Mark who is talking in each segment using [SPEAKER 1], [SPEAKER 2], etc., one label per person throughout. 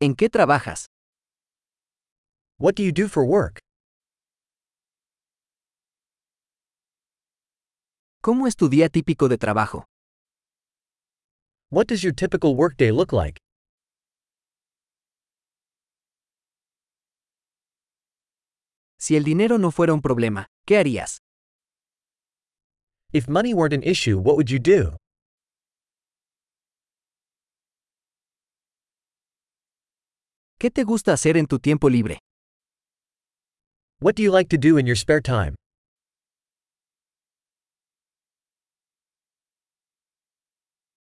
[SPEAKER 1] ¿En qué trabajas?
[SPEAKER 2] What do you do for work?
[SPEAKER 1] ¿Cómo es tu día típico de trabajo?
[SPEAKER 2] What does your typical workday look like?
[SPEAKER 1] Si el dinero no fuera un problema, ¿qué harías?
[SPEAKER 2] If money weren't an issue, what would you do?
[SPEAKER 1] ¿Qué te gusta hacer en tu tiempo libre?
[SPEAKER 2] What do you like to do in your spare time?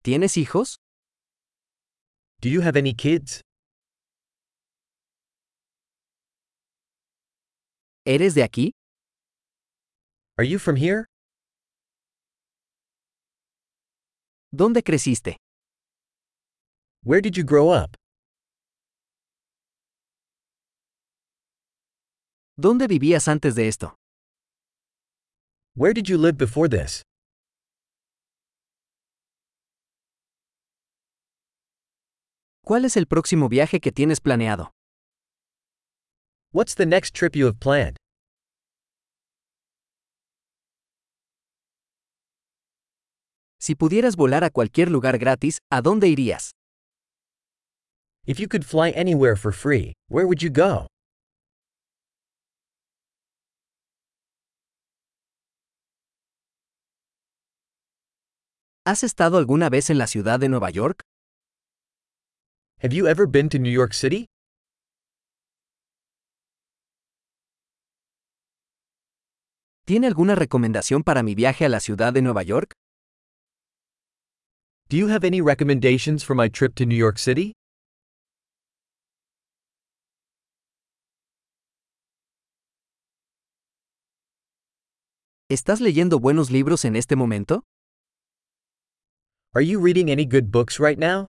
[SPEAKER 1] ¿Tienes hijos?
[SPEAKER 2] Do you have any kids?
[SPEAKER 1] ¿Eres de aquí?
[SPEAKER 2] Are you from here?
[SPEAKER 1] ¿Dónde creciste?
[SPEAKER 2] Where did you grow up?
[SPEAKER 1] ¿Dónde vivías antes de esto?
[SPEAKER 2] Where did you live before this?
[SPEAKER 1] ¿Cuál es el próximo viaje que tienes planeado?
[SPEAKER 2] What's the next trip you have planned?
[SPEAKER 1] Si pudieras volar a cualquier lugar gratis, ¿a dónde irías?
[SPEAKER 2] If you could fly anywhere for free, where would you go?
[SPEAKER 1] ¿Has estado alguna vez en la ciudad de Nueva York?
[SPEAKER 2] Have you ever been to New York City?
[SPEAKER 1] ¿Tiene alguna recomendación para mi viaje a la ciudad de Nueva York?
[SPEAKER 2] Do you have any recommendations for my trip to New York City?
[SPEAKER 1] ¿Estás leyendo buenos libros en este momento?
[SPEAKER 2] Are you reading any good books right now?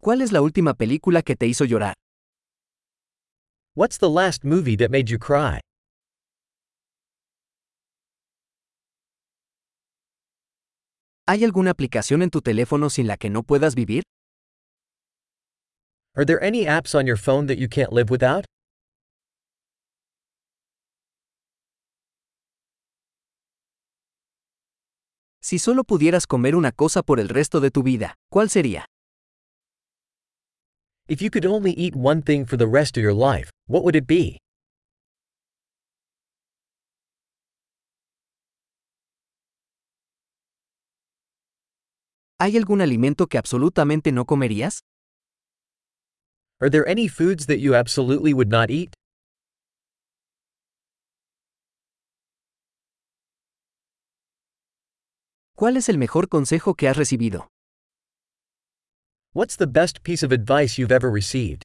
[SPEAKER 1] ¿Cuál es la última película que te hizo llorar?
[SPEAKER 2] What's the last movie that made you cry?
[SPEAKER 1] ¿Hay alguna aplicación en tu teléfono sin la que no puedas vivir?
[SPEAKER 2] Are there any apps on your phone that you can't live without?
[SPEAKER 1] Si solo pudieras comer una cosa por el resto de tu vida, ¿cuál sería?
[SPEAKER 2] If you could only eat one thing for the rest of your life, what would it be?
[SPEAKER 1] ¿Hay algún alimento que absolutamente no comerías?
[SPEAKER 2] Are there any foods that you absolutely would not eat?
[SPEAKER 1] ¿Cuál es el mejor consejo que has recibido?
[SPEAKER 2] What's the best piece of advice you've ever received?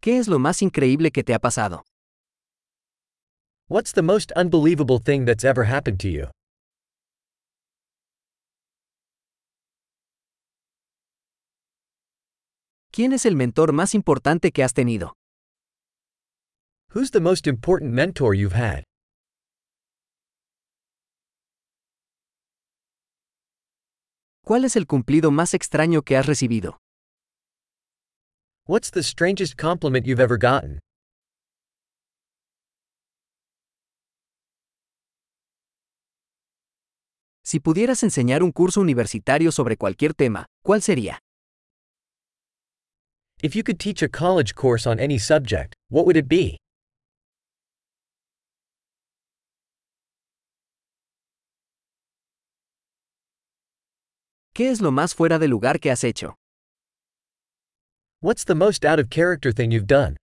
[SPEAKER 1] ¿Qué es lo más increíble que te ha pasado?
[SPEAKER 2] What's the most unbelievable thing that's ever happened to you?
[SPEAKER 1] ¿Quién es el mentor más importante que has tenido?
[SPEAKER 2] Who's the most important mentor you've had?
[SPEAKER 1] ¿Cuál es el cumplido más extraño que has recibido?
[SPEAKER 2] What's the strangest compliment you've ever gotten?
[SPEAKER 1] Si pudieras enseñar un curso universitario sobre cualquier tema, ¿cuál sería?
[SPEAKER 2] If you could teach a college course on any subject, what would it be?
[SPEAKER 1] ¿Qué es lo más fuera de lugar que has hecho?
[SPEAKER 2] What's the most out of character thing you've done?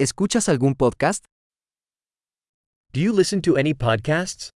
[SPEAKER 1] ¿Escuchas algún podcast?
[SPEAKER 2] Do you listen to any podcasts?